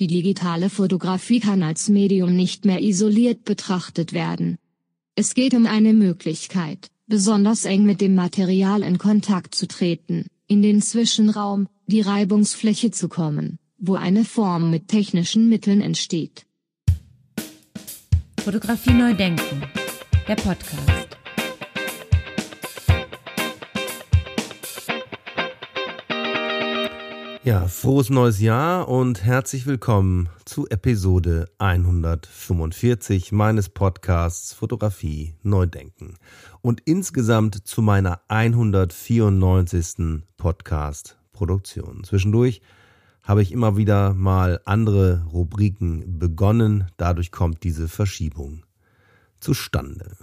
Die digitale Fotografie kann als Medium nicht mehr isoliert betrachtet werden. Es geht um eine Möglichkeit, besonders eng mit dem Material in Kontakt zu treten, in den Zwischenraum, die Reibungsfläche zu kommen, wo eine Form mit technischen Mitteln entsteht. Fotografie neu denken. Der Podcast. Ja, frohes neues Jahr und herzlich willkommen zu Episode 145 meines Podcasts Fotografie Neudenken und insgesamt zu meiner 194. Podcast-Produktion. Zwischendurch habe ich immer wieder mal andere Rubriken begonnen, dadurch kommt diese Verschiebung zustande.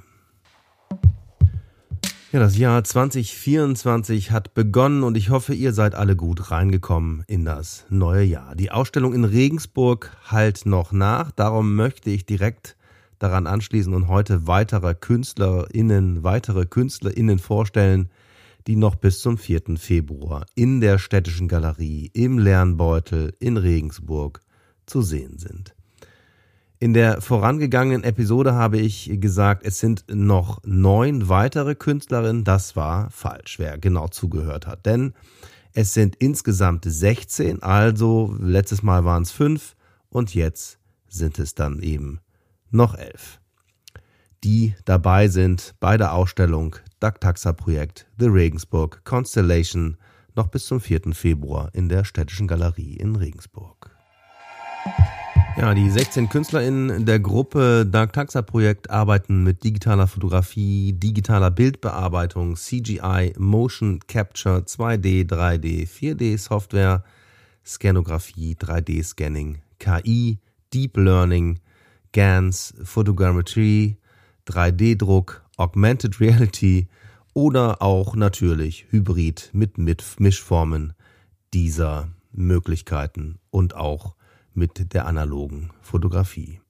Ja, das Jahr 2024 hat begonnen und ich hoffe, ihr seid alle gut reingekommen in das neue Jahr. Die Ausstellung in Regensburg halt noch nach, darum möchte ich direkt daran anschließen und heute weitere KünstlerInnen, weitere KünstlerInnen vorstellen, die noch bis zum 4. Februar in der Städtischen Galerie im Lernbeutel in Regensburg zu sehen sind. In der vorangegangenen Episode habe ich gesagt, es sind noch neun weitere Künstlerinnen. Das war falsch, wer genau zugehört hat. Denn es sind insgesamt 16, also letztes Mal waren es fünf und jetzt sind es dann eben noch elf. Die dabei sind bei der Ausstellung Taxa Projekt The Regensburg Constellation noch bis zum 4. Februar in der Städtischen Galerie in Regensburg. Ja, die 16 KünstlerInnen der Gruppe Dark Taxa Projekt arbeiten mit digitaler Fotografie, digitaler Bildbearbeitung, CGI, Motion Capture, 2D, 3D, 4D Software, Scanografie, 3D Scanning, KI, Deep Learning, GANs, Photogrammetry, 3D-Druck, Augmented Reality oder auch natürlich Hybrid mit Mischformen dieser Möglichkeiten und auch mit der analogen Fotografie.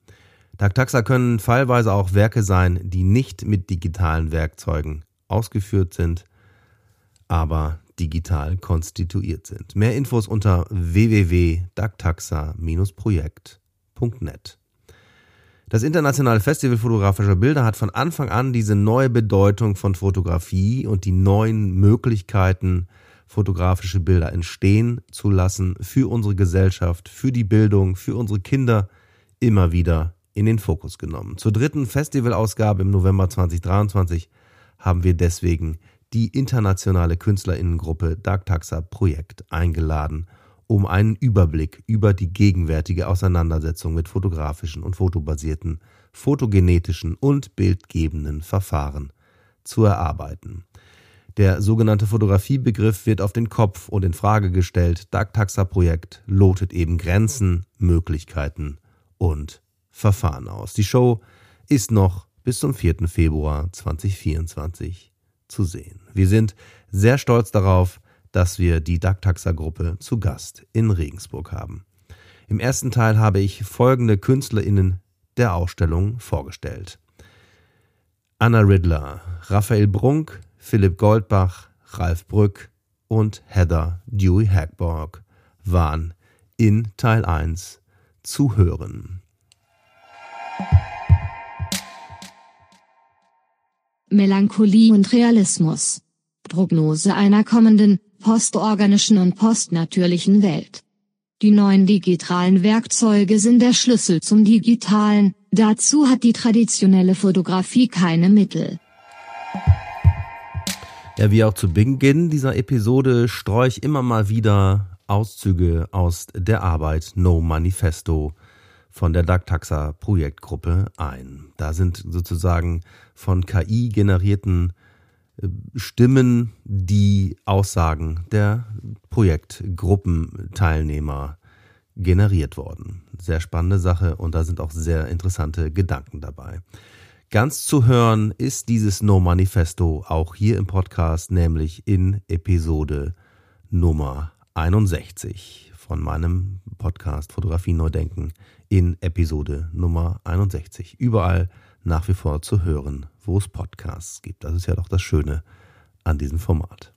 Taktaxa können fallweise auch Werke sein, die nicht mit digitalen Werkzeugen ausgeführt sind, aber digital konstituiert sind. Mehr Infos unter www.daktaxa-projekt.net. Das Internationale Festival fotografischer Bilder hat von Anfang an diese neue Bedeutung von Fotografie und die neuen Möglichkeiten fotografische Bilder entstehen zu lassen für unsere Gesellschaft, für die Bildung, für unsere Kinder immer wieder in den Fokus genommen. Zur dritten Festivalausgabe im November 2023 haben wir deswegen die internationale Künstlerinnengruppe Dark Taxa Projekt eingeladen, um einen Überblick über die gegenwärtige Auseinandersetzung mit fotografischen und fotobasierten, fotogenetischen und bildgebenden Verfahren zu erarbeiten. Der sogenannte Fotografiebegriff wird auf den Kopf und in Frage gestellt. Dark-Taxa-Projekt lotet eben Grenzen, Möglichkeiten und Verfahren aus. Die Show ist noch bis zum 4. Februar 2024 zu sehen. Wir sind sehr stolz darauf, dass wir die Dark-Taxa-Gruppe zu Gast in Regensburg haben. Im ersten Teil habe ich folgende KünstlerInnen der Ausstellung vorgestellt. Anna Riddler, Raphael Brunk, Philipp Goldbach, Ralf Brück und Heather Dewey Hackborg waren in Teil 1 zu hören. Melancholie und Realismus. Prognose einer kommenden, postorganischen und postnatürlichen Welt. Die neuen digitalen Werkzeuge sind der Schlüssel zum Digitalen, dazu hat die traditionelle Fotografie keine Mittel. Ja, wie auch zu Beginn dieser Episode streue ich immer mal wieder Auszüge aus der Arbeit No Manifesto von der DACTAXA Projektgruppe ein. Da sind sozusagen von KI generierten äh, Stimmen die Aussagen der Projektgruppenteilnehmer generiert worden. Sehr spannende Sache und da sind auch sehr interessante Gedanken dabei. Ganz zu hören ist dieses No Manifesto auch hier im Podcast, nämlich in Episode Nummer 61 von meinem Podcast Fotografie Neu Denken in Episode Nummer 61. Überall nach wie vor zu hören, wo es Podcasts gibt. Das ist ja doch das Schöne an diesem Format.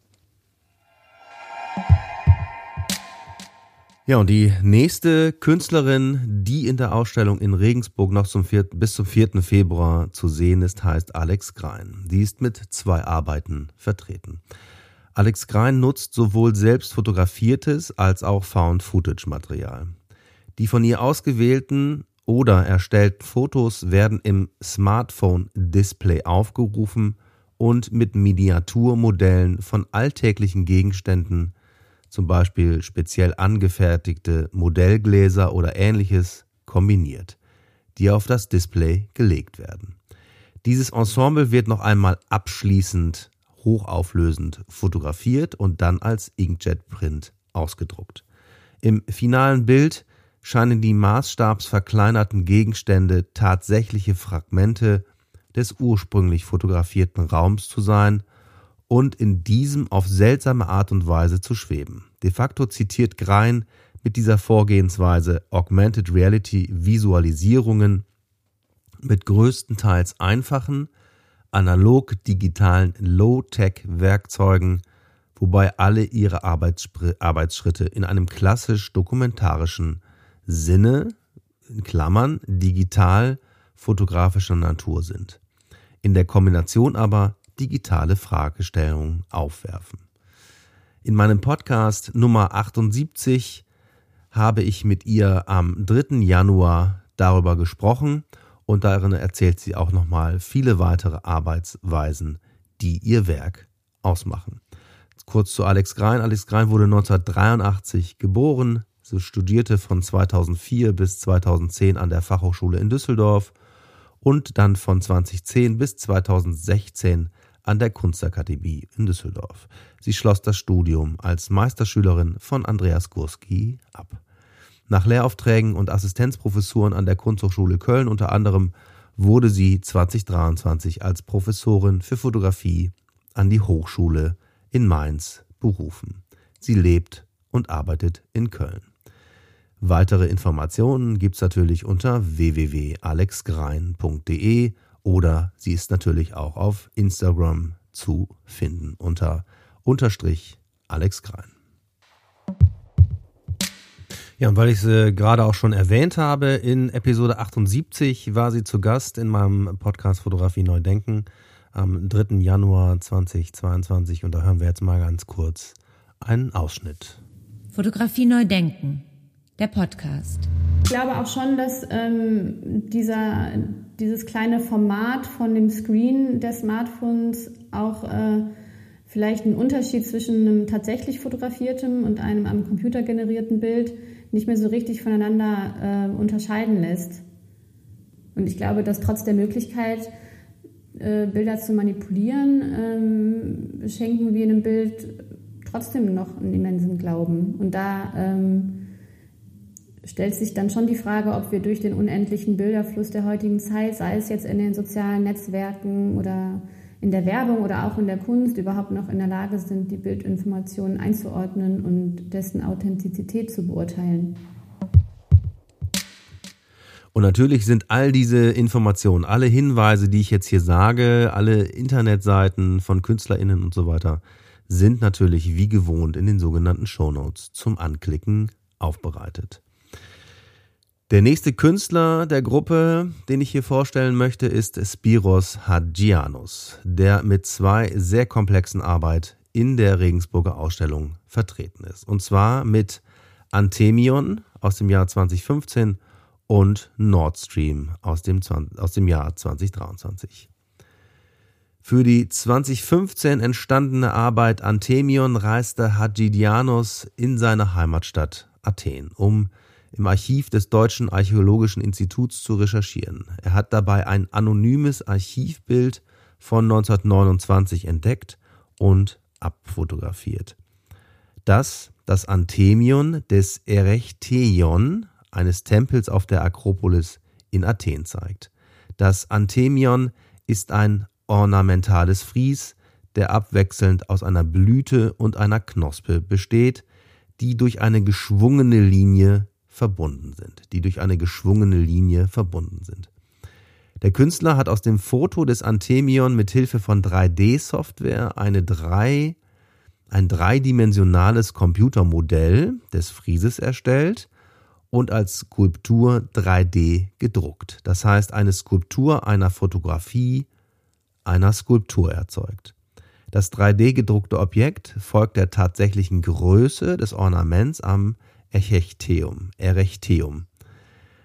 Ja, und die nächste Künstlerin, die in der Ausstellung in Regensburg noch zum 4., bis zum 4. Februar zu sehen ist, heißt Alex Grein. Die ist mit zwei Arbeiten vertreten. Alex Grein nutzt sowohl selbst fotografiertes als auch Found-Footage-Material. Die von ihr ausgewählten oder erstellten Fotos werden im Smartphone-Display aufgerufen und mit Miniaturmodellen von alltäglichen Gegenständen zum Beispiel speziell angefertigte Modellgläser oder ähnliches, kombiniert, die auf das Display gelegt werden. Dieses Ensemble wird noch einmal abschließend hochauflösend fotografiert und dann als Inkjet-Print ausgedruckt. Im finalen Bild scheinen die maßstabsverkleinerten Gegenstände tatsächliche Fragmente des ursprünglich fotografierten Raums zu sein und in diesem auf seltsame Art und Weise zu schweben. De facto zitiert Grein mit dieser Vorgehensweise Augmented Reality Visualisierungen mit größtenteils einfachen, analog-digitalen Low-Tech-Werkzeugen, wobei alle ihre Arbeitsschritte in einem klassisch dokumentarischen Sinne, in Klammern, digital fotografischer Natur sind. In der Kombination aber digitale Fragestellungen aufwerfen. In meinem Podcast Nummer 78 habe ich mit ihr am 3. Januar darüber gesprochen und darin erzählt sie auch nochmal viele weitere Arbeitsweisen, die ihr Werk ausmachen. Kurz zu Alex Grein. Alex Grein wurde 1983 geboren. Sie studierte von 2004 bis 2010 an der Fachhochschule in Düsseldorf und dann von 2010 bis 2016 an der Kunstakademie in Düsseldorf. Sie schloss das Studium als Meisterschülerin von Andreas Gurski ab. Nach Lehraufträgen und Assistenzprofessuren an der Kunsthochschule Köln unter anderem wurde sie 2023 als Professorin für Fotografie an die Hochschule in Mainz berufen. Sie lebt und arbeitet in Köln. Weitere Informationen gibt's natürlich unter www.alexgrein.de oder sie ist natürlich auch auf Instagram zu finden unter unterstrich Alex Grein. Ja, und weil ich sie gerade auch schon erwähnt habe, in Episode 78 war sie zu Gast in meinem Podcast Fotografie Neu Denken am 3. Januar 2022 und da hören wir jetzt mal ganz kurz einen Ausschnitt. Fotografie Neu Denken, der Podcast. Ich glaube auch schon, dass ähm, dieser, dieses kleine Format von dem Screen der Smartphones auch äh, vielleicht einen Unterschied zwischen einem tatsächlich fotografierten und einem am Computer generierten Bild nicht mehr so richtig voneinander äh, unterscheiden lässt. Und ich glaube, dass trotz der Möglichkeit, äh, Bilder zu manipulieren, ähm, schenken wir einem Bild trotzdem noch einen immensen Glauben. Und da ähm, stellt sich dann schon die Frage, ob wir durch den unendlichen Bilderfluss der heutigen Zeit, sei es jetzt in den sozialen Netzwerken oder in der Werbung oder auch in der Kunst überhaupt noch in der Lage sind, die Bildinformationen einzuordnen und dessen Authentizität zu beurteilen. Und natürlich sind all diese Informationen, alle Hinweise, die ich jetzt hier sage, alle Internetseiten von KünstlerInnen und so weiter, sind natürlich wie gewohnt in den sogenannten Shownotes zum Anklicken aufbereitet. Der nächste Künstler der Gruppe, den ich hier vorstellen möchte, ist Spiros Hadjianus, der mit zwei sehr komplexen Arbeiten in der Regensburger Ausstellung vertreten ist. Und zwar mit Anthemion aus dem Jahr 2015 und Nord Stream aus dem, aus dem Jahr 2023. Für die 2015 entstandene Arbeit Anthemion reiste Hadjidianos in seine Heimatstadt Athen, um im Archiv des Deutschen Archäologischen Instituts zu recherchieren. Er hat dabei ein anonymes Archivbild von 1929 entdeckt und abfotografiert. Das das Anthemion des Erechtheion, eines Tempels auf der Akropolis in Athen zeigt. Das Anthemion ist ein ornamentales Fries, der abwechselnd aus einer Blüte und einer Knospe besteht, die durch eine geschwungene Linie verbunden sind, die durch eine geschwungene Linie verbunden sind. Der Künstler hat aus dem Foto des Anthemion mit Hilfe von 3D-Software eine drei ein dreidimensionales Computermodell des Frieses erstellt und als Skulptur 3D gedruckt. Das heißt, eine Skulptur einer Fotografie einer Skulptur erzeugt. Das 3D gedruckte Objekt folgt der tatsächlichen Größe des Ornaments am Echechteum, Erechtheum.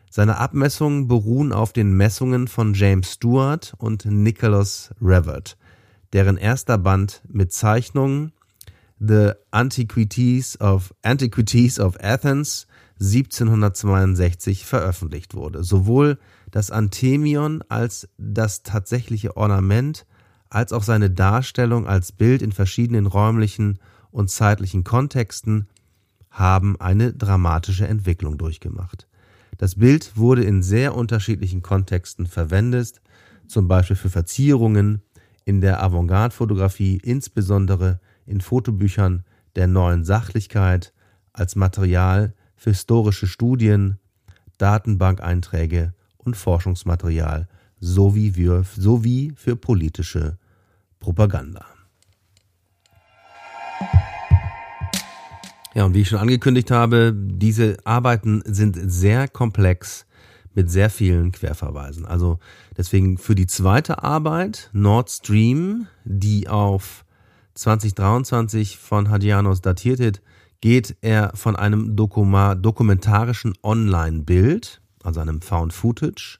Seine Abmessungen beruhen auf den Messungen von James Stewart und Nicholas Revert, deren erster Band mit Zeichnungen The Antiquities of, Antiquities of Athens 1762 veröffentlicht wurde. Sowohl das Anthemion als das tatsächliche Ornament als auch seine Darstellung als Bild in verschiedenen räumlichen und zeitlichen Kontexten haben eine dramatische Entwicklung durchgemacht. Das Bild wurde in sehr unterschiedlichen Kontexten verwendet, zum Beispiel für Verzierungen in der Avantgarde-Fotografie, insbesondere in Fotobüchern der neuen Sachlichkeit, als Material für historische Studien, Datenbankeinträge und Forschungsmaterial sowie für, sowie für politische Propaganda. Ja, und wie ich schon angekündigt habe, diese Arbeiten sind sehr komplex mit sehr vielen Querverweisen. Also deswegen für die zweite Arbeit, Nord Stream, die auf 2023 von Hadjianos datiert ist, geht er von einem dokumentarischen Online-Bild, also einem Found Footage,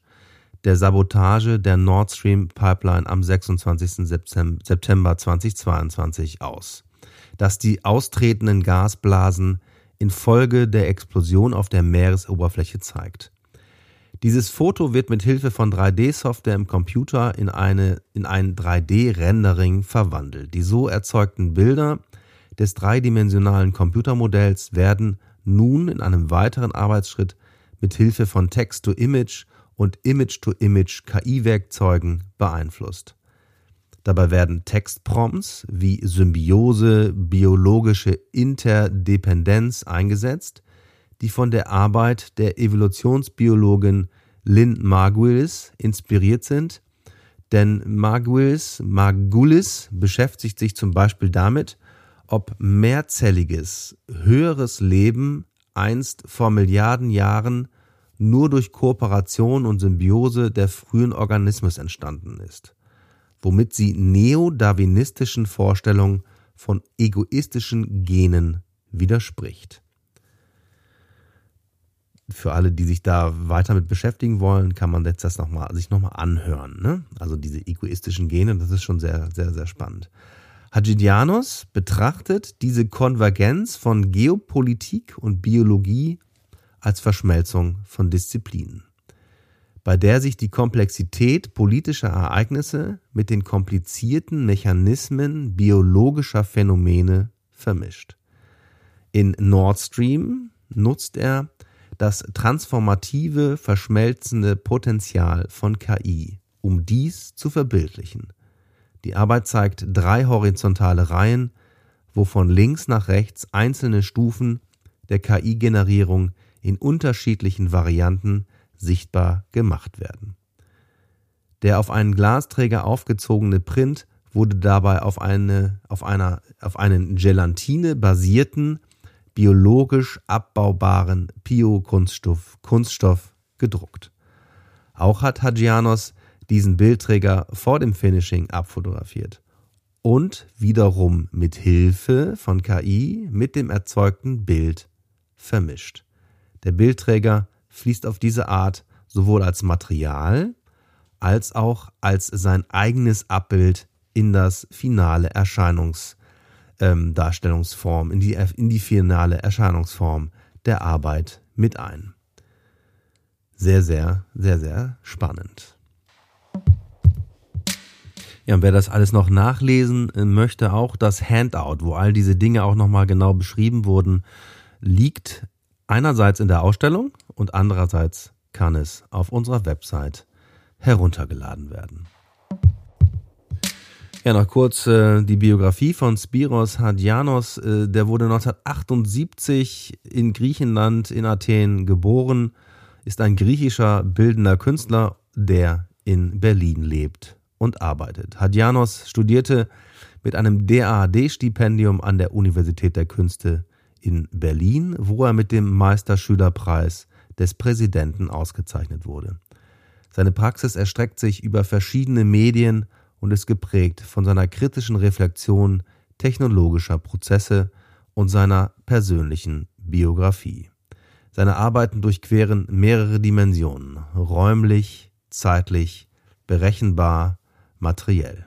der Sabotage der Nord Stream Pipeline am 26. September 2022 aus das die austretenden Gasblasen infolge der Explosion auf der Meeresoberfläche zeigt. Dieses Foto wird mit Hilfe von 3D-Software im Computer in, eine, in ein 3D-Rendering verwandelt. Die so erzeugten Bilder des dreidimensionalen Computermodells werden nun in einem weiteren Arbeitsschritt mit Hilfe von Text-to-Image und Image-to-Image KI-Werkzeugen beeinflusst. Dabei werden Textprompts wie Symbiose, biologische Interdependenz eingesetzt, die von der Arbeit der Evolutionsbiologin Lynn Margulis inspiriert sind, denn Margulis, Margulis beschäftigt sich zum Beispiel damit, ob mehrzelliges, höheres Leben einst vor Milliarden Jahren nur durch Kooperation und Symbiose der frühen Organismus entstanden ist womit sie neodarwinistischen Vorstellungen von egoistischen Genen widerspricht. Für alle, die sich da weiter mit beschäftigen wollen, kann man jetzt das noch mal, sich nochmal anhören. Ne? Also diese egoistischen Gene, das ist schon sehr, sehr, sehr spannend. Hagidianos betrachtet diese Konvergenz von Geopolitik und Biologie als Verschmelzung von Disziplinen bei der sich die Komplexität politischer Ereignisse mit den komplizierten Mechanismen biologischer Phänomene vermischt. In Nord Stream nutzt er das transformative, verschmelzende Potenzial von KI, um dies zu verbildlichen. Die Arbeit zeigt drei horizontale Reihen, wo von links nach rechts einzelne Stufen der KI-Generierung in unterschiedlichen Varianten sichtbar gemacht werden. Der auf einen Glasträger aufgezogene Print wurde dabei auf, eine, auf, einer, auf einen Gelatine basierten, biologisch abbaubaren Bio-Kunststoff Kunststoff gedruckt. Auch hat Hadjianos diesen Bildträger vor dem Finishing abfotografiert und wiederum mit Hilfe von KI mit dem erzeugten Bild vermischt. Der Bildträger fließt auf diese Art sowohl als Material als auch als sein eigenes Abbild in das finale Erscheinungsdarstellungsform, ähm, in, die, in die finale Erscheinungsform der Arbeit mit ein. Sehr, sehr, sehr, sehr spannend. Ja, und wer das alles noch nachlesen äh, möchte, auch das Handout, wo all diese Dinge auch nochmal genau beschrieben wurden, liegt einerseits in der Ausstellung und andererseits kann es auf unserer Website heruntergeladen werden. Ja, noch kurz äh, die Biografie von Spiros Hadjanos. Äh, der wurde 1978 in Griechenland, in Athen geboren, ist ein griechischer bildender Künstler, der in Berlin lebt und arbeitet. Hadjanos studierte mit einem DAAD-Stipendium an der Universität der Künste in Berlin, wo er mit dem Meisterschülerpreis des Präsidenten ausgezeichnet wurde. Seine Praxis erstreckt sich über verschiedene Medien und ist geprägt von seiner kritischen Reflexion technologischer Prozesse und seiner persönlichen Biografie. Seine Arbeiten durchqueren mehrere Dimensionen, räumlich, zeitlich, berechenbar, materiell.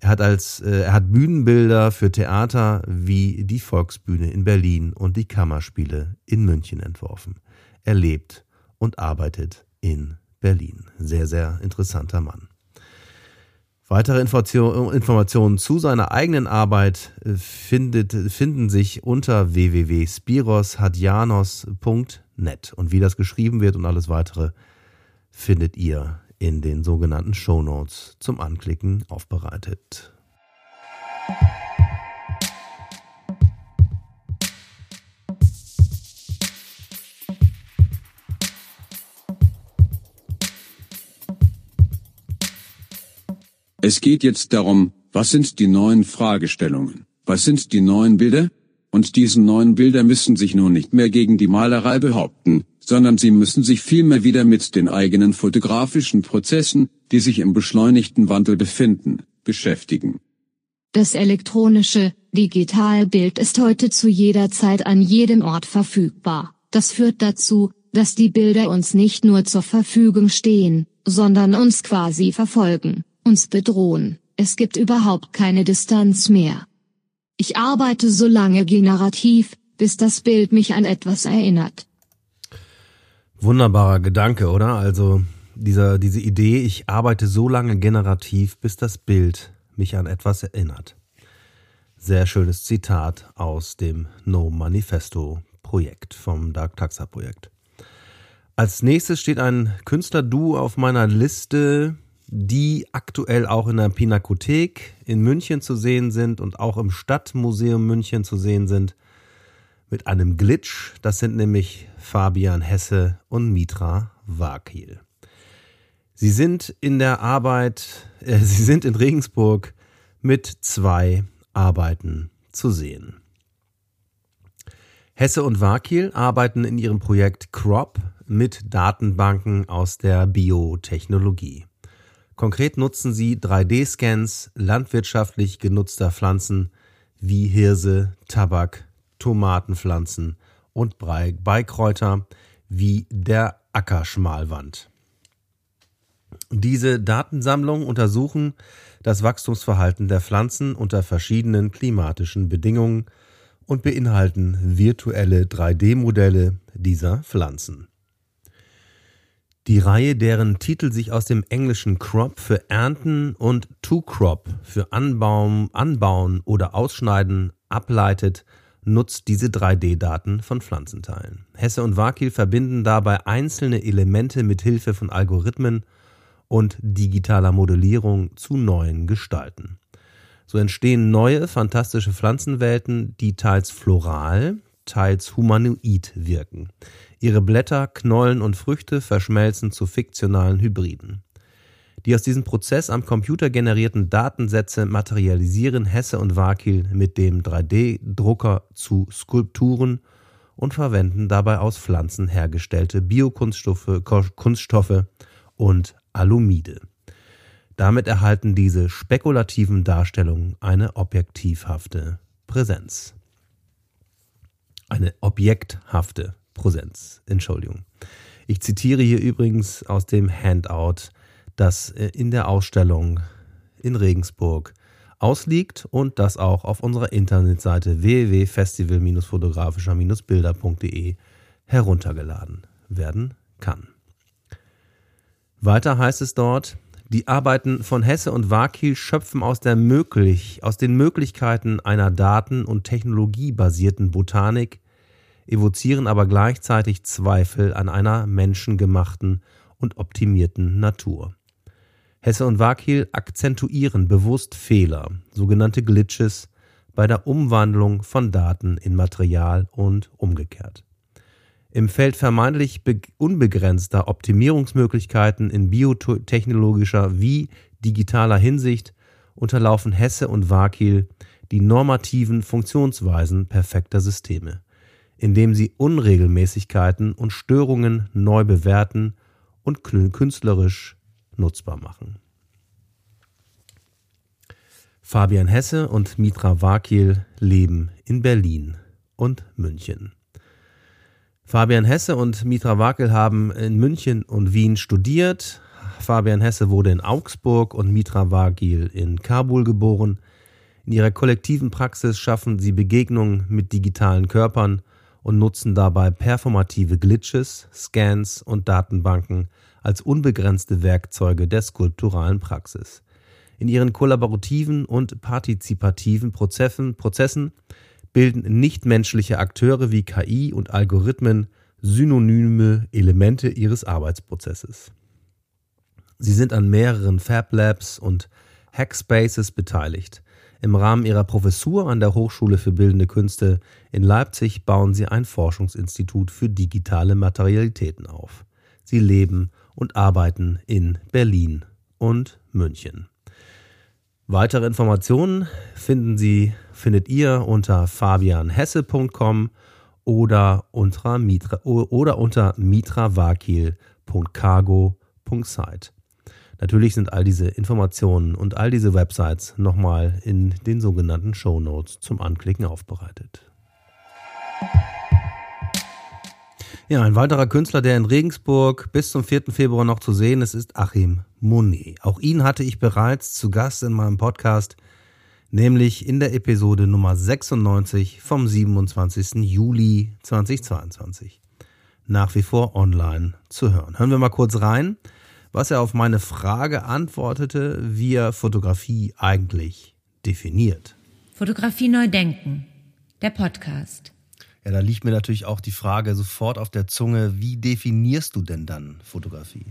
Er hat als äh, er hat Bühnenbilder für Theater wie die Volksbühne in Berlin und die Kammerspiele in München entworfen. Er lebt und arbeitet in Berlin. Sehr sehr interessanter Mann. Weitere Informationen zu seiner eigenen Arbeit äh, findet, finden sich unter www.spiroshadjanos.net und wie das geschrieben wird und alles weitere findet ihr in den sogenannten Show Notes zum Anklicken aufbereitet. Es geht jetzt darum, was sind die neuen Fragestellungen, was sind die neuen Bilder? Und diese neuen Bilder müssen sich nun nicht mehr gegen die Malerei behaupten, sondern sie müssen sich vielmehr wieder mit den eigenen fotografischen Prozessen, die sich im beschleunigten Wandel befinden, beschäftigen. Das elektronische Digitalbild ist heute zu jeder Zeit an jedem Ort verfügbar. Das führt dazu, dass die Bilder uns nicht nur zur Verfügung stehen, sondern uns quasi verfolgen, uns bedrohen. Es gibt überhaupt keine Distanz mehr. Ich arbeite so lange generativ, bis das Bild mich an etwas erinnert. Wunderbarer Gedanke, oder? Also dieser, diese Idee, ich arbeite so lange generativ, bis das Bild mich an etwas erinnert. Sehr schönes Zitat aus dem No Manifesto Projekt vom Dark Taxa Projekt. Als nächstes steht ein Künstler-Duo auf meiner Liste, die aktuell auch in der Pinakothek in München zu sehen sind und auch im Stadtmuseum München zu sehen sind mit einem Glitch. Das sind nämlich Fabian Hesse und Mitra Wakil. Sie sind in der Arbeit, äh, sie sind in Regensburg mit zwei Arbeiten zu sehen. Hesse und Wakil arbeiten in ihrem Projekt Crop mit Datenbanken aus der Biotechnologie. Konkret nutzen sie 3D-Scans landwirtschaftlich genutzter Pflanzen wie Hirse, Tabak, Tomatenpflanzen und Beikräuter wie der Ackerschmalwand. Diese Datensammlungen untersuchen das Wachstumsverhalten der Pflanzen unter verschiedenen klimatischen Bedingungen und beinhalten virtuelle 3D-Modelle dieser Pflanzen. Die Reihe, deren Titel sich aus dem englischen Crop für Ernten und To Crop für Anbauen, Anbauen oder Ausschneiden ableitet, nutzt diese 3D-Daten von Pflanzenteilen. Hesse und Wakil verbinden dabei einzelne Elemente mit Hilfe von Algorithmen und digitaler Modellierung zu neuen Gestalten. So entstehen neue, fantastische Pflanzenwelten, die teils floral, teils humanoid wirken. Ihre Blätter, Knollen und Früchte verschmelzen zu fiktionalen Hybriden. Die aus diesem Prozess am Computer generierten Datensätze materialisieren Hesse und Wakil mit dem 3D-Drucker zu Skulpturen und verwenden dabei aus Pflanzen hergestellte Biokunststoffe Kunststoffe und Alumide. Damit erhalten diese spekulativen Darstellungen eine objektivhafte Präsenz. Eine objekthafte Präsenz, Entschuldigung. Ich zitiere hier übrigens aus dem Handout das äh, in der Ausstellung in Regensburg ausliegt und das auch auf unserer Internetseite www.festival-fotografischer-bilder.de heruntergeladen werden kann. Weiter heißt es dort, die Arbeiten von Hesse und Wakil schöpfen aus, der möglich, aus den Möglichkeiten einer daten- und technologiebasierten Botanik, evozieren aber gleichzeitig Zweifel an einer menschengemachten und optimierten Natur. Hesse und Wakil akzentuieren bewusst Fehler, sogenannte Glitches, bei der Umwandlung von Daten in Material und umgekehrt. Im Feld vermeintlich unbegrenzter Optimierungsmöglichkeiten in biotechnologischer wie digitaler Hinsicht unterlaufen Hesse und Wakil die normativen Funktionsweisen perfekter Systeme, indem sie Unregelmäßigkeiten und Störungen neu bewerten und künstlerisch nutzbar machen. Fabian Hesse und Mitra Wakil leben in Berlin und München. Fabian Hesse und Mitra Wakil haben in München und Wien studiert. Fabian Hesse wurde in Augsburg und Mitra Wakil in Kabul geboren. In ihrer kollektiven Praxis schaffen sie Begegnungen mit digitalen Körpern und nutzen dabei performative Glitches, Scans und Datenbanken als unbegrenzte Werkzeuge der skulpturalen Praxis. In ihren kollaborativen und partizipativen Prozessen, Prozessen bilden nichtmenschliche Akteure wie KI und Algorithmen synonyme Elemente ihres Arbeitsprozesses. Sie sind an mehreren Fab Labs und Hackspaces beteiligt. Im Rahmen ihrer Professur an der Hochschule für Bildende Künste in Leipzig bauen sie ein Forschungsinstitut für digitale Materialitäten auf. Sie leben und arbeiten in Berlin und München. Weitere Informationen finden Sie, findet ihr unter fabianhesse.com oder unter, Mitra, oder unter mitravakil.cargo.site. Natürlich sind all diese Informationen und all diese Websites nochmal in den sogenannten Show Notes zum Anklicken aufbereitet. Ja, ein weiterer Künstler, der in Regensburg bis zum 4. Februar noch zu sehen ist, ist Achim Monet. Auch ihn hatte ich bereits zu Gast in meinem Podcast, nämlich in der Episode Nummer 96 vom 27. Juli 2022. Nach wie vor online zu hören. Hören wir mal kurz rein was er auf meine Frage antwortete, wie er Fotografie eigentlich definiert. Fotografie neu denken, der Podcast. Ja, da liegt mir natürlich auch die Frage sofort auf der Zunge, wie definierst du denn dann Fotografie?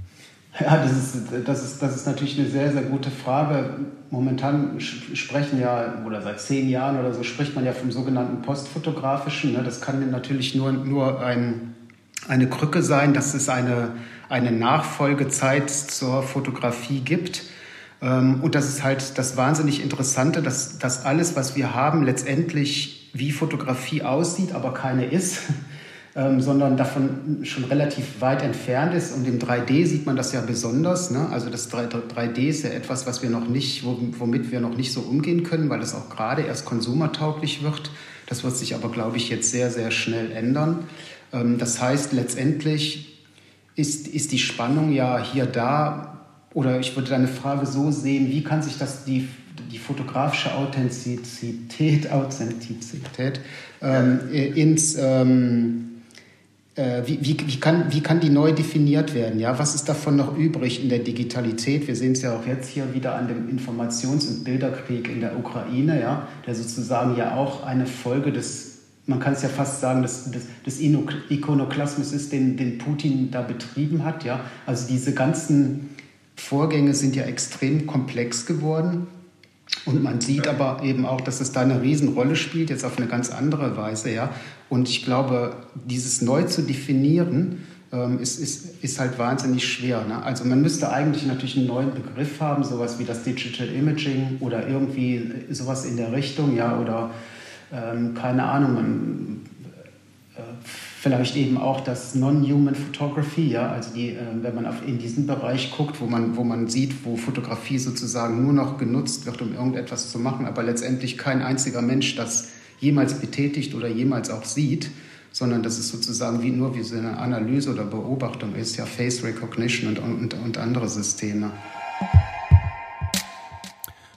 Ja, das ist, das, ist, das ist natürlich eine sehr, sehr gute Frage. Momentan sprechen ja, oder seit zehn Jahren oder so, spricht man ja vom sogenannten Postfotografischen. Ne? Das kann natürlich nur, nur ein, eine Krücke sein, dass es eine, eine Nachfolgezeit zur Fotografie gibt. Ähm, und das ist halt das wahnsinnig Interessante, dass, dass alles, was wir haben, letztendlich wie Fotografie aussieht, aber keine ist, ähm, sondern davon schon relativ weit entfernt ist. Und im 3D sieht man das ja besonders. Ne? Also das 3D ist ja etwas, was wir noch nicht, womit wir noch nicht so umgehen können, weil es auch gerade erst konsumertauglich wird. Das wird sich aber, glaube ich, jetzt sehr, sehr schnell ändern. Ähm, das heißt, letztendlich ist, ist die Spannung ja hier da, oder ich würde deine Frage so sehen, wie kann sich das die, die fotografische Authentizität, Authentizität ähm, ins, ähm, äh, wie, wie, wie, kann, wie kann die neu definiert werden? Ja? Was ist davon noch übrig in der Digitalität? Wir sehen es ja auch jetzt hier wieder an dem Informations- und Bilderkrieg in der Ukraine, ja? der sozusagen ja auch eine Folge des man kann es ja fast sagen, dass das, das Ikonoklasmus ist, den, den Putin da betrieben hat. Ja? Also diese ganzen Vorgänge sind ja extrem komplex geworden. Und man sieht aber eben auch, dass es da eine Riesenrolle spielt, jetzt auf eine ganz andere Weise. Ja? Und ich glaube, dieses neu zu definieren, ähm, ist, ist, ist halt wahnsinnig schwer. Ne? Also man müsste eigentlich natürlich einen neuen Begriff haben, sowas wie das Digital Imaging oder irgendwie sowas in der Richtung, ja, oder ähm, keine Ahnung, man, äh, vielleicht eben auch das Non-Human Photography, ja, also die, äh, wenn man auf, in diesen Bereich guckt, wo man, wo man sieht, wo Fotografie sozusagen nur noch genutzt wird, um irgendetwas zu machen, aber letztendlich kein einziger Mensch das jemals betätigt oder jemals auch sieht, sondern dass es sozusagen wie nur wie so eine Analyse oder Beobachtung ist, ja Face Recognition und, und, und andere Systeme.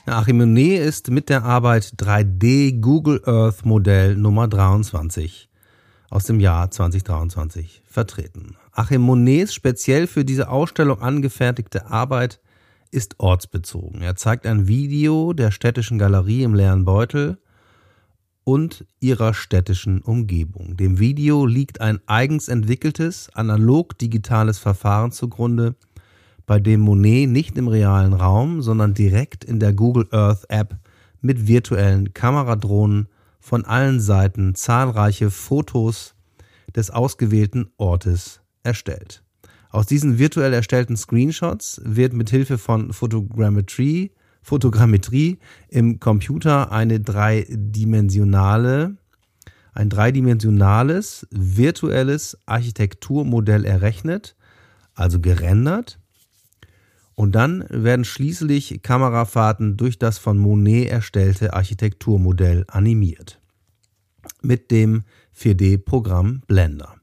Achim Monet ist mit der Arbeit 3D Google Earth Modell Nummer 23 aus dem Jahr 2023 vertreten. Achim Monets speziell für diese Ausstellung angefertigte Arbeit ist ortsbezogen. Er zeigt ein Video der städtischen Galerie im leeren Beutel und ihrer städtischen Umgebung. Dem Video liegt ein eigens entwickeltes, analog-digitales Verfahren zugrunde, bei dem Monet nicht im realen Raum, sondern direkt in der Google Earth App mit virtuellen Kameradrohnen von allen Seiten zahlreiche Fotos des ausgewählten Ortes erstellt. Aus diesen virtuell erstellten Screenshots wird mit Hilfe von Photogrammetry Fotogrammetrie im Computer eine dreidimensionale, ein dreidimensionales virtuelles Architekturmodell errechnet, also gerendert. Und dann werden schließlich Kamerafahrten durch das von Monet erstellte Architekturmodell animiert. Mit dem 4D-Programm Blender.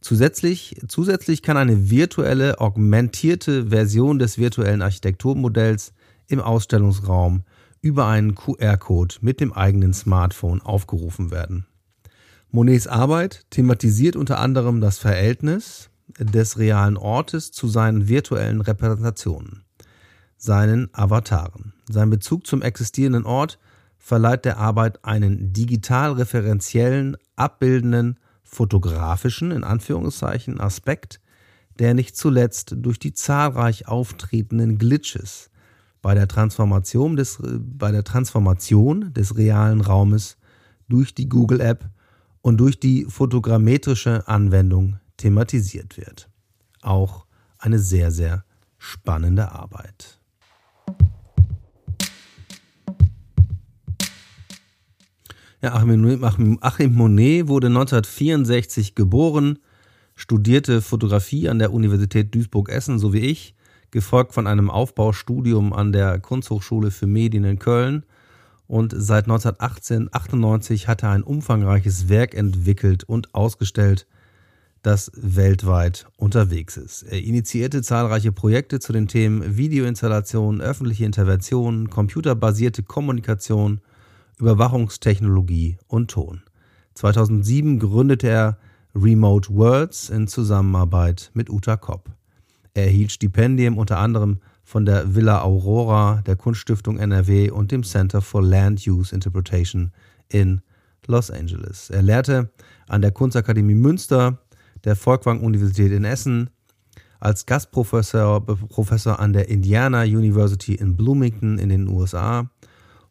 Zusätzlich, zusätzlich kann eine virtuelle, augmentierte Version des virtuellen Architekturmodells im Ausstellungsraum über einen QR-Code mit dem eigenen Smartphone aufgerufen werden. Monets Arbeit thematisiert unter anderem das Verhältnis des realen Ortes zu seinen virtuellen Repräsentationen, seinen Avataren. Sein Bezug zum existierenden Ort verleiht der Arbeit einen digital referenziellen, abbildenden, fotografischen in Anführungszeichen Aspekt, der nicht zuletzt durch die zahlreich auftretenden Glitches bei der Transformation des, bei der Transformation des realen Raumes durch die Google App und durch die fotogrammetrische Anwendung thematisiert wird. Auch eine sehr, sehr spannende Arbeit. Ja, Achim Monet wurde 1964 geboren, studierte Fotografie an der Universität Duisburg-Essen, so wie ich, gefolgt von einem Aufbaustudium an der Kunsthochschule für Medien in Köln. Und seit 1998 hat er ein umfangreiches Werk entwickelt und ausgestellt, das weltweit unterwegs ist. Er initiierte zahlreiche Projekte zu den Themen Videoinstallation, öffentliche Intervention, computerbasierte Kommunikation, Überwachungstechnologie und Ton. 2007 gründete er Remote Worlds in Zusammenarbeit mit Uta Kopp. Er erhielt Stipendien unter anderem von der Villa Aurora, der Kunststiftung NRW und dem Center for Land Use Interpretation in Los Angeles. Er lehrte an der Kunstakademie Münster, der Folkwang-Universität in Essen, als Gastprofessor Professor an der Indiana University in Bloomington in den USA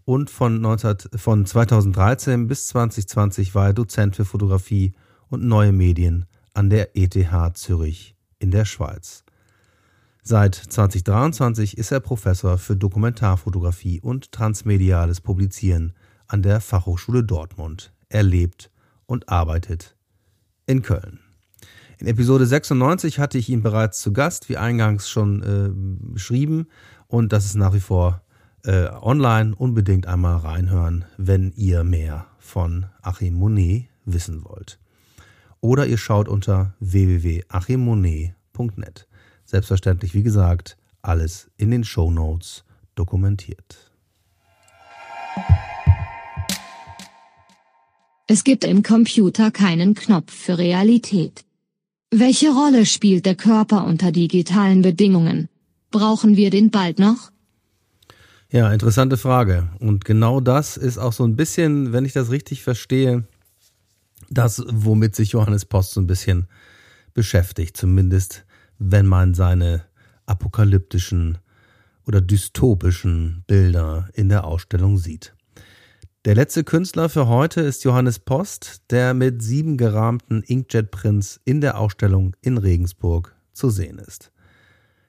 und von, 19, von 2013 bis 2020 war er Dozent für Fotografie und neue Medien an der ETH Zürich in der Schweiz. Seit 2023 ist er Professor für Dokumentarfotografie und transmediales Publizieren an der Fachhochschule Dortmund. Er lebt und arbeitet in Köln. In Episode 96 hatte ich ihn bereits zu Gast, wie eingangs schon äh, beschrieben, und das ist nach wie vor äh, online. Unbedingt einmal reinhören, wenn ihr mehr von Achim Monet wissen wollt. Oder ihr schaut unter www.achimmonet.net. Selbstverständlich, wie gesagt, alles in den Show Notes dokumentiert. Es gibt im Computer keinen Knopf für Realität. Welche Rolle spielt der Körper unter digitalen Bedingungen? Brauchen wir den bald noch? Ja, interessante Frage. Und genau das ist auch so ein bisschen, wenn ich das richtig verstehe, das, womit sich Johannes Post so ein bisschen beschäftigt. Zumindest wenn man seine apokalyptischen oder dystopischen Bilder in der Ausstellung sieht. Der letzte Künstler für heute ist Johannes Post, der mit sieben gerahmten Inkjet-Prints in der Ausstellung in Regensburg zu sehen ist.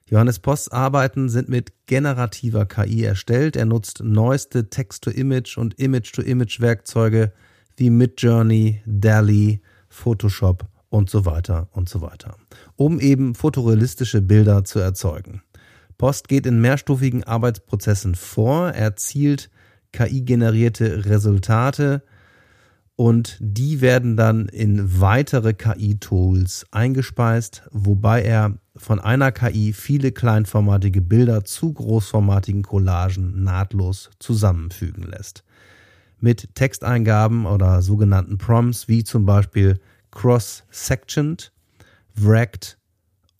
Johannes Posts Arbeiten sind mit generativer KI erstellt. Er nutzt neueste Text-to-Image und Image-to-Image-Werkzeuge wie Midjourney, DALI, Photoshop und so weiter und so weiter, um eben fotorealistische Bilder zu erzeugen. Post geht in mehrstufigen Arbeitsprozessen vor, er zielt KI-generierte Resultate und die werden dann in weitere KI-Tools eingespeist, wobei er von einer KI viele kleinformatige Bilder zu großformatigen Collagen nahtlos zusammenfügen lässt. Mit Texteingaben oder sogenannten Prompts wie zum Beispiel cross-sectioned, wracked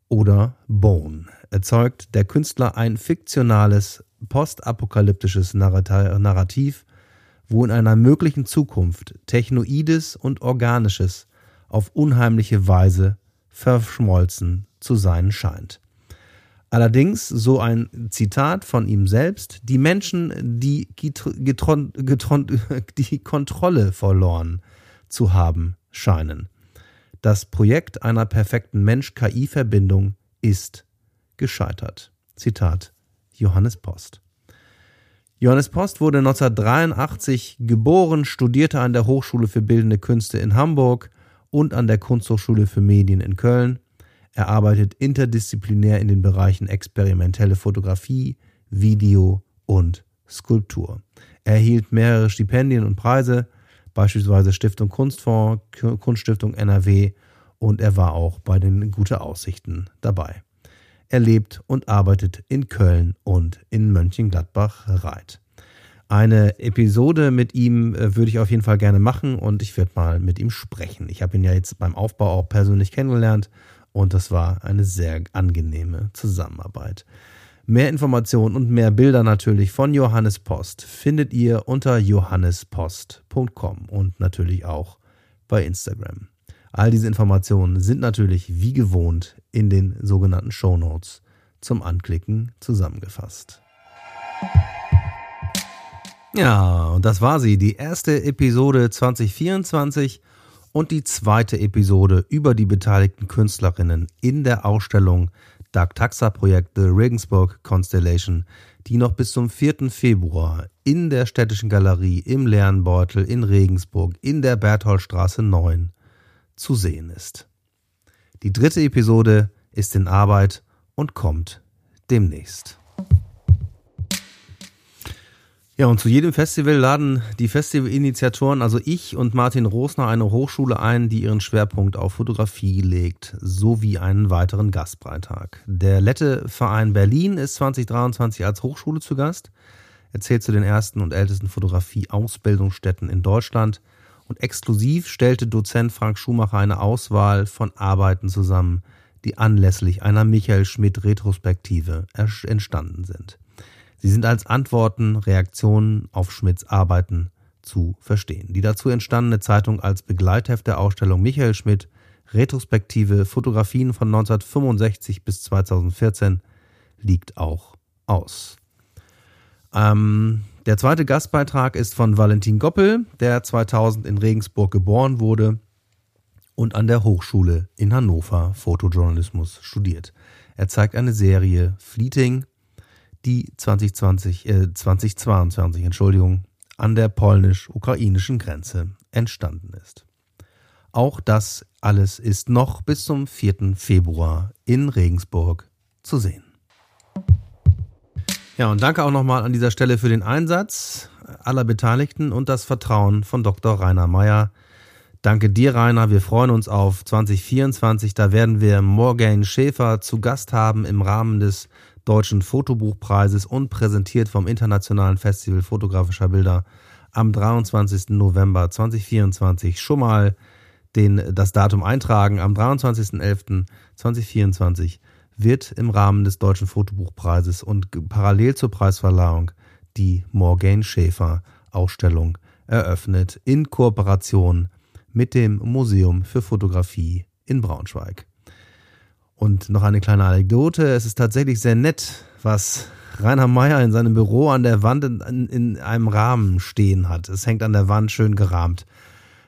oder bone erzeugt der Künstler ein fiktionales, postapokalyptisches Narrativ, wo in einer möglichen Zukunft Technoides und Organisches auf unheimliche Weise verschmolzen zu sein scheint. Allerdings, so ein Zitat von ihm selbst, die Menschen, die, die Kontrolle verloren zu haben scheinen. Das Projekt einer perfekten Mensch-KI-Verbindung ist gescheitert. Zitat Johannes Post. Johannes Post wurde 1983 geboren, studierte an der Hochschule für Bildende Künste in Hamburg und an der Kunsthochschule für Medien in Köln. Er arbeitet interdisziplinär in den Bereichen experimentelle Fotografie, Video und Skulptur. Er erhielt mehrere Stipendien und Preise, beispielsweise Stiftung Kunstfonds, Kunststiftung NRW und er war auch bei den Gute Aussichten dabei. Er lebt und arbeitet in Köln und in Mönchengladbach-Reit. Eine Episode mit ihm äh, würde ich auf jeden Fall gerne machen und ich werde mal mit ihm sprechen. Ich habe ihn ja jetzt beim Aufbau auch persönlich kennengelernt und das war eine sehr angenehme Zusammenarbeit. Mehr Informationen und mehr Bilder natürlich von Johannes Post findet ihr unter johannespost.com und natürlich auch bei Instagram. All diese Informationen sind natürlich wie gewohnt in den sogenannten Show Notes zum Anklicken zusammengefasst. Ja, und das war sie, die erste Episode 2024 und die zweite Episode über die beteiligten Künstlerinnen in der Ausstellung Dark Taxa Projekt The Regensburg Constellation, die noch bis zum 4. Februar in der Städtischen Galerie im Lernbeutel in Regensburg in der Bertholdstraße 9 zu sehen ist. Die dritte Episode ist in Arbeit und kommt demnächst. Ja, und zu jedem Festival laden die Festivalinitiatoren, also ich und Martin Rosner, eine Hochschule ein, die ihren Schwerpunkt auf Fotografie legt, sowie einen weiteren Gastbeitrag. Der Lette Verein Berlin ist 2023 als Hochschule zu Gast, erzählt zu den ersten und ältesten Fotografie-Ausbildungsstätten in Deutschland und exklusiv stellte Dozent Frank Schumacher eine Auswahl von Arbeiten zusammen, die anlässlich einer Michael Schmidt Retrospektive entstanden sind. Sie sind als Antworten, Reaktionen auf Schmidts Arbeiten zu verstehen. Die dazu entstandene Zeitung als Begleitheft der Ausstellung Michael Schmidt, Retrospektive Fotografien von 1965 bis 2014, liegt auch aus. Ähm, der zweite Gastbeitrag ist von Valentin Goppel, der 2000 in Regensburg geboren wurde und an der Hochschule in Hannover Fotojournalismus studiert. Er zeigt eine Serie Fleeting die 2020, äh, 2022, Entschuldigung, an der polnisch-ukrainischen Grenze entstanden ist. Auch das alles ist noch bis zum 4. Februar in Regensburg zu sehen. Ja, und danke auch nochmal an dieser Stelle für den Einsatz aller Beteiligten und das Vertrauen von Dr. Rainer Meyer. Danke dir, Rainer. Wir freuen uns auf 2024. Da werden wir Morgan Schäfer zu Gast haben im Rahmen des Deutschen Fotobuchpreises und präsentiert vom Internationalen Festival fotografischer Bilder am 23. November 2024 schon mal den, das Datum eintragen. Am 23.11.2024 wird im Rahmen des Deutschen Fotobuchpreises und parallel zur Preisverleihung die Morgan Schäfer Ausstellung eröffnet in Kooperation mit dem Museum für Fotografie in Braunschweig. Und noch eine kleine Anekdote. Es ist tatsächlich sehr nett, was Rainer Meyer in seinem Büro an der Wand in, in, einem Rahmen stehen hat. Es hängt an der Wand schön gerahmt.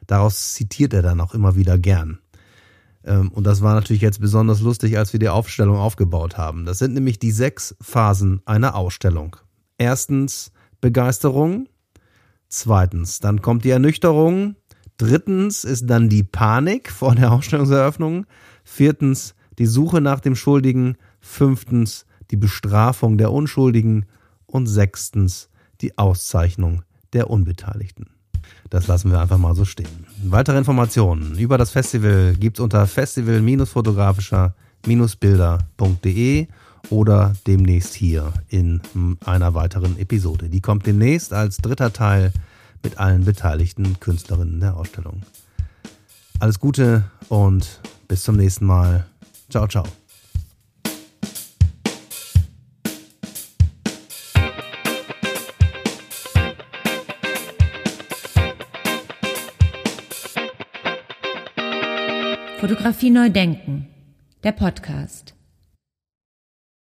Daraus zitiert er dann auch immer wieder gern. Ähm, und das war natürlich jetzt besonders lustig, als wir die Aufstellung aufgebaut haben. Das sind nämlich die sechs Phasen einer Ausstellung. Erstens Begeisterung. Zweitens, dann kommt die Ernüchterung. Drittens ist dann die Panik vor der Ausstellungseröffnung. Viertens die Suche nach dem Schuldigen, fünftens die Bestrafung der Unschuldigen und sechstens die Auszeichnung der Unbeteiligten. Das lassen wir einfach mal so stehen. Weitere Informationen über das Festival gibt's unter festival-fotografischer-bilder.de oder demnächst hier in einer weiteren Episode. Die kommt demnächst als dritter Teil mit allen beteiligten Künstlerinnen der Ausstellung. Alles Gute und bis zum nächsten Mal. Ciao, ciao. Fotografie neu denken. Der Podcast.